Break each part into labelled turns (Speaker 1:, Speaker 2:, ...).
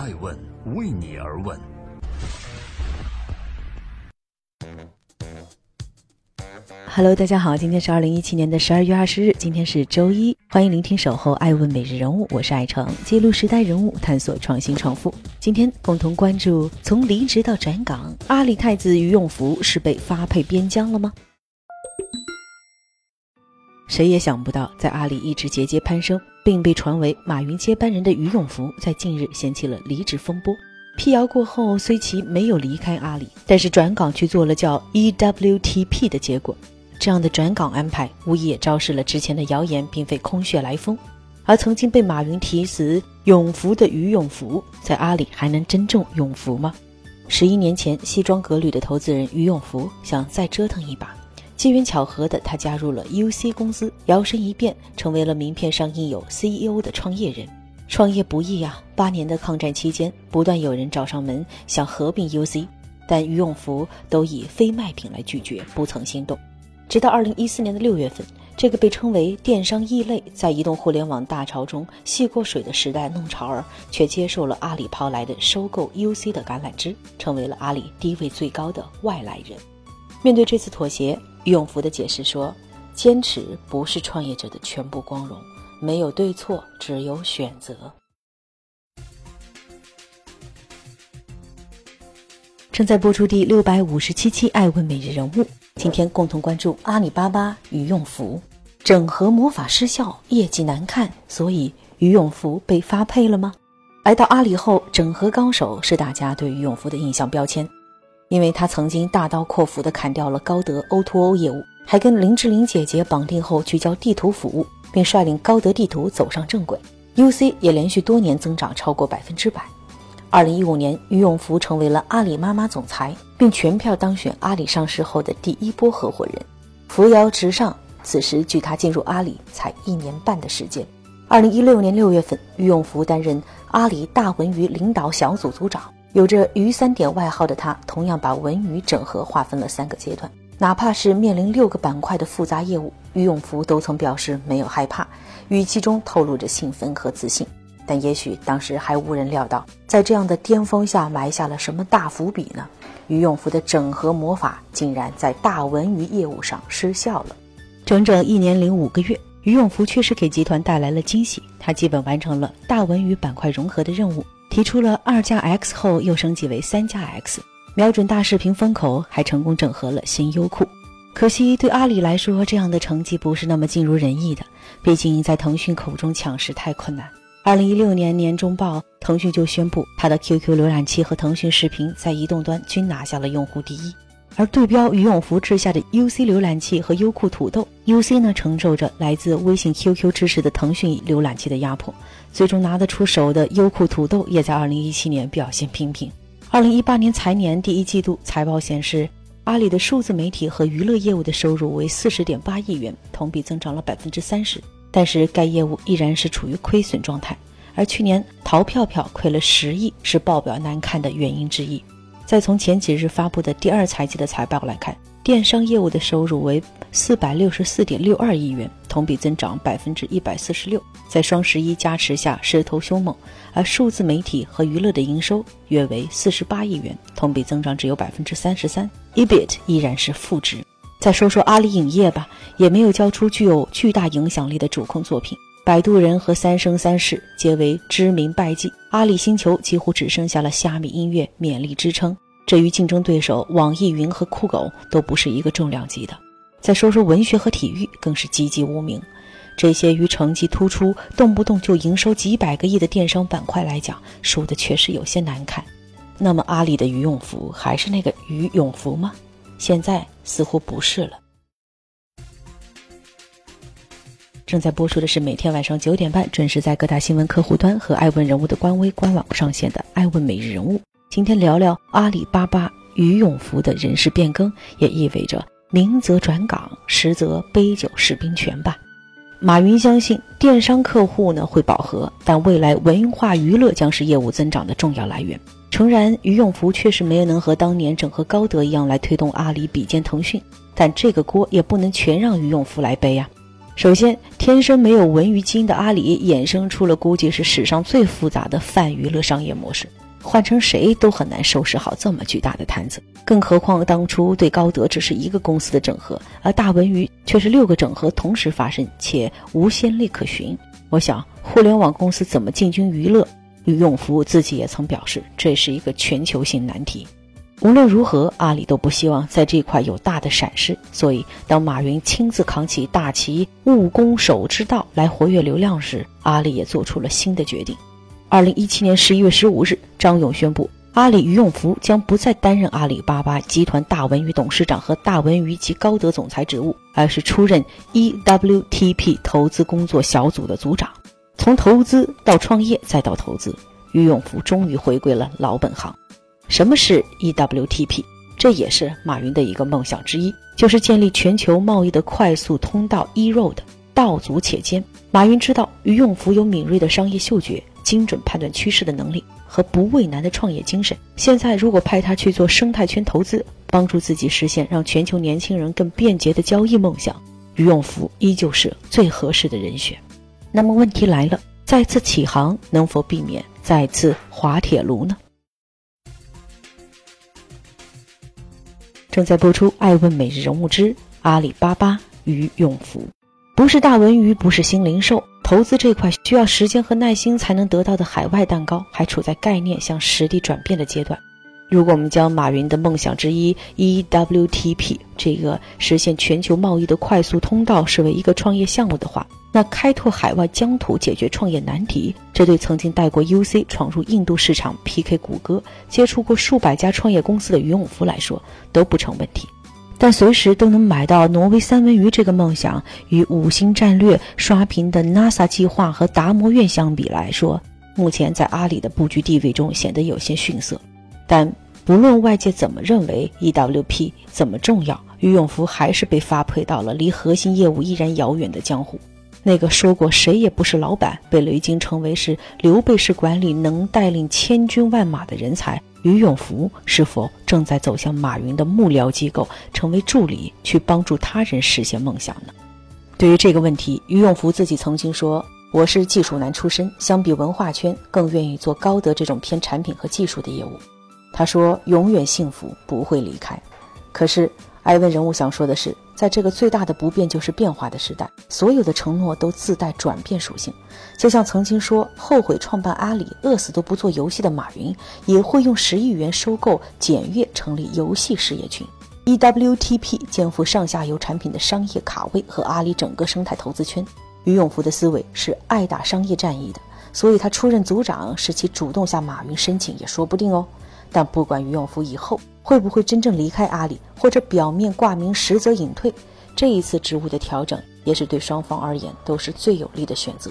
Speaker 1: 爱问为你而问。
Speaker 2: Hello，大家好，今天是二零一七年的十二月二十日，今天是周一，欢迎聆听守候爱问每日人物，我是爱成，记录时代人物，探索创新创富。今天共同关注：从离职到转岗，阿里太子于永福是被发配边疆了吗？谁也想不到，在阿里一直节节攀升，并被传为马云接班人的于永福，在近日掀起了离职风波。辟谣过后，虽其没有离开阿里，但是转岗去做了叫 EWTP 的结果。这样的转岗安排，无疑也昭示了之前的谣言并非空穴来风。而曾经被马云提词“永福”的于永福，在阿里还能真正永福吗？十一年前，西装革履的投资人于永福想再折腾一把，机缘巧合的他加入了 UC 公司，摇身一变成为了名片上印有 CEO 的创业人。创业不易啊，八年的抗战期间，不断有人找上门想合并 UC，但于永福都以非卖品来拒绝，不曾心动。直到二零一四年的六月份，这个被称为电商异类，在移动互联网大潮中戏过水的时代弄潮儿，却接受了阿里抛来的收购 UC 的橄榄枝，成为了阿里地位最高的外来人。面对这次妥协，永福的解释说：“坚持不是创业者的全部光荣，没有对错，只有选择。”正在播出第六百五十七期《爱问每日人物》。今天共同关注阿里巴巴于永福整合魔法失效，业绩难看，所以于永福被发配了吗？来到阿里后，整合高手是大家对于永福的印象标签，因为他曾经大刀阔斧地砍掉了高德 O2O 业务，还跟林志玲姐姐绑定后聚焦地图服务，并率领高德地图走上正轨，UC 也连续多年增长超过百分之百。二零一五年，俞永福成为了阿里妈妈总裁，并全票当选阿里上市后的第一波合伙人，扶摇直上。此时，距他进入阿里才一年半的时间。二零一六年六月份，俞永福担任阿里大文娱领导小组组长，有着“于三点”外号的他，同样把文娱整合划分了三个阶段。哪怕是面临六个板块的复杂业务，于永福都曾表示没有害怕，语气中透露着兴奋和自信。但也许当时还无人料到，在这样的巅峰下埋下了什么大伏笔呢？于永福的整合魔法竟然在大文娱业务上失效了。整整一年零五个月，于永福确实给集团带来了惊喜。他基本完成了大文娱板块融合的任务，提出了二加 X 后又升级为三加 X，瞄准大视频风口，还成功整合了新优酷。可惜对阿里来说，这样的成绩不是那么尽如人意的，毕竟在腾讯口中抢食太困难。二零一六年年中报，腾讯就宣布它的 QQ 浏览器和腾讯视频在移动端均拿下了用户第一，而对标于永福之下的 UC 浏览器和优酷土豆，UC 呢承受着来自微信 QQ 支持的腾讯浏览器的压迫，最终拿得出手的优酷土豆也在二零一七年表现平平。二零一八年财年第一季度财报显示，阿里的数字媒体和娱乐业务的收入为四十点八亿元，同比增长了百分之三十。但是该业务依然是处于亏损状态，而去年淘票票亏了十亿是报表难看的原因之一。再从前几日发布的第二财季的财报来看，电商业务的收入为四百六十四点六二亿元，同比增长百分之一百四十六，在双十一加持下势头凶猛。而数字媒体和娱乐的营收约为四十八亿元，同比增长只有百分之三十三，EBIT 依然是负值。再说说阿里影业吧，也没有交出具有巨大影响力的主控作品。摆渡人和三生三世皆为知名败绩，阿里星球几乎只剩下了虾米音乐勉力支撑。这与竞争对手网易云和酷狗都不是一个重量级的。再说说文学和体育，更是籍籍无名。这些与成绩突出、动不动就营收几百个亿的电商板块来讲，输的确实有些难看。那么阿里的于永福还是那个于永福吗？现在似乎不是了。正在播出的是每天晚上九点半准时在各大新闻客户端和爱问人物的官微官网上线的《爱问每日人物》。今天聊聊阿里巴巴于永福的人事变更，也意味着明则转岗，实则杯酒释兵权吧。马云相信电商客户呢会饱和，但未来文化娱乐将是业务增长的重要来源。诚然，于永福确实没有能和当年整合高德一样来推动阿里比肩腾讯，但这个锅也不能全让于永福来背呀。首先，天生没有文娱基因的阿里衍生出了估计是史上最复杂的泛娱乐商业模式，换成谁都很难收拾好这么巨大的摊子。更何况当初对高德只是一个公司的整合，而大文娱却是六个整合同时发生，且无先例可循。我想，互联网公司怎么进军娱乐？于永福自己也曾表示，这是一个全球性难题。无论如何，阿里都不希望在这块有大的闪失。所以，当马云亲自扛起大旗务工守之道来活跃流量时，阿里也做出了新的决定。二零一七年十一月十五日，张勇宣布，阿里于永福将不再担任阿里巴巴集团大文娱董事长和大文娱及高德总裁职务，而是出任 EWTP 投资工作小组的组长。从投资到创业再到投资，于永福终于回归了老本行。什么是 EWTP？这也是马云的一个梦想之一，就是建立全球贸易的快速通道 E-road，道阻且艰。马云知道于永福有敏锐的商业嗅觉、精准判断趋势的能力和不畏难的创业精神。现在如果派他去做生态圈投资，帮助自己实现让全球年轻人更便捷的交易梦想，于永福依旧是最合适的人选。那么问题来了，再次起航能否避免再次滑铁卢呢？正在播出《爱问每日人物之阿里巴巴与永福》，不是大文娱，不是新零售，投资这块需要时间和耐心才能得到的海外蛋糕，还处在概念向实地转变的阶段。如果我们将马云的梦想之一 EWTP 这个实现全球贸易的快速通道视为一个创业项目的话，那开拓海外疆土，解决创业难题，这对曾经带过 UC 闯入印度市场 PK 谷歌、接触过数百家创业公司的于永福来说都不成问题。但随时都能买到挪威三文鱼这个梦想，与五星战略刷屏的 NASA 计划和达摩院相比来说，目前在阿里的布局地位中显得有些逊色。但不论外界怎么认为 EWP 怎么重要，于永福还是被发配到了离核心业务依然遥远的江湖。那个说过谁也不是老板，被雷军称为是刘备式管理能带领千军万马的人才于永福，是否正在走向马云的幕僚机构，成为助理，去帮助他人实现梦想呢？对于这个问题，于永福自己曾经说：“我是技术男出身，相比文化圈，更愿意做高德这种偏产品和技术的业务。”他说：“永远幸福，不会离开。”可是。艾问人物想说的是，在这个最大的不变就是变化的时代，所有的承诺都自带转变属性。就像曾经说后悔创办阿里、饿死都不做游戏的马云，也会用十亿元收购简阅，成立游戏事业群。EWTP 肩负上下游产品的商业卡位和阿里整个生态投资圈。于永福的思维是爱打商业战役的，所以他出任组长是其主动向马云申请也说不定哦。但不管于永福以后会不会真正离开阿里，或者表面挂名实则隐退，这一次职务的调整也是对双方而言都是最有利的选择。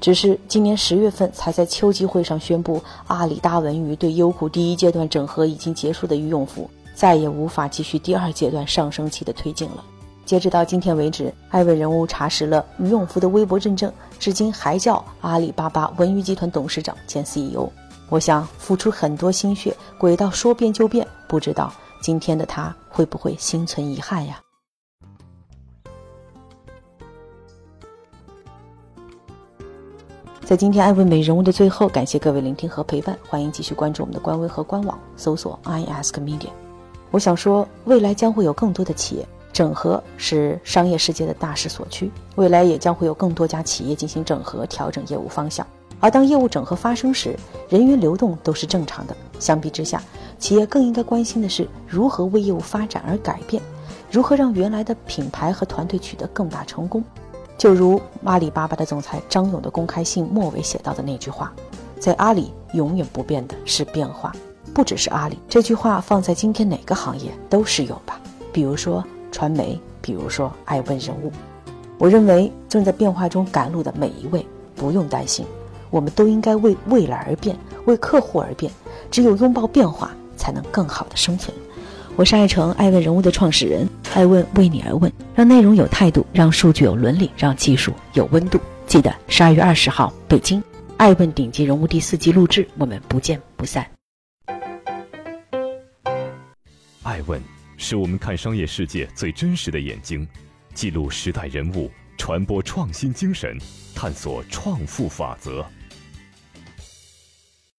Speaker 2: 只是今年十月份才在秋季会上宣布，阿里大文娱对优酷第一阶段整合已经结束的于永福，再也无法继续第二阶段上升期的推进了。截止到今天为止，艾问人物查实了于永福的微博认证，至今还叫阿里巴巴文娱集团董事长兼 CEO。我想付出很多心血，轨道说变就变，不知道今天的他会不会心存遗憾呀？在今天艾问美人物的最后，感谢各位聆听和陪伴，欢迎继续关注我们的官微和官网，搜索 i ask media。我想说，未来将会有更多的企业整合，是商业世界的大势所趋，未来也将会有更多家企业进行整合，调整业务方向。而当业务整合发生时，人员流动都是正常的。相比之下，企业更应该关心的是如何为业务发展而改变，如何让原来的品牌和团队取得更大成功。就如阿里巴巴的总裁张勇的公开信末尾写到的那句话：“在阿里永远不变的是变化，不只是阿里。”这句话放在今天哪个行业都适用吧？比如说传媒，比如说爱问人物。我认为正在变化中赶路的每一位不用担心。我们都应该为未来而变，为客户而变。只有拥抱变化，才能更好的生存。我是爱成爱问人物的创始人，爱问为你而问，让内容有态度，让数据有伦理，让技术有温度。记得十二月二十号，北京爱问顶级人物第四季录制，我们不见不散。
Speaker 1: 爱问是我们看商业世界最真实的眼睛，记录时代人物。
Speaker 3: 传播创新精神，探索创富法则。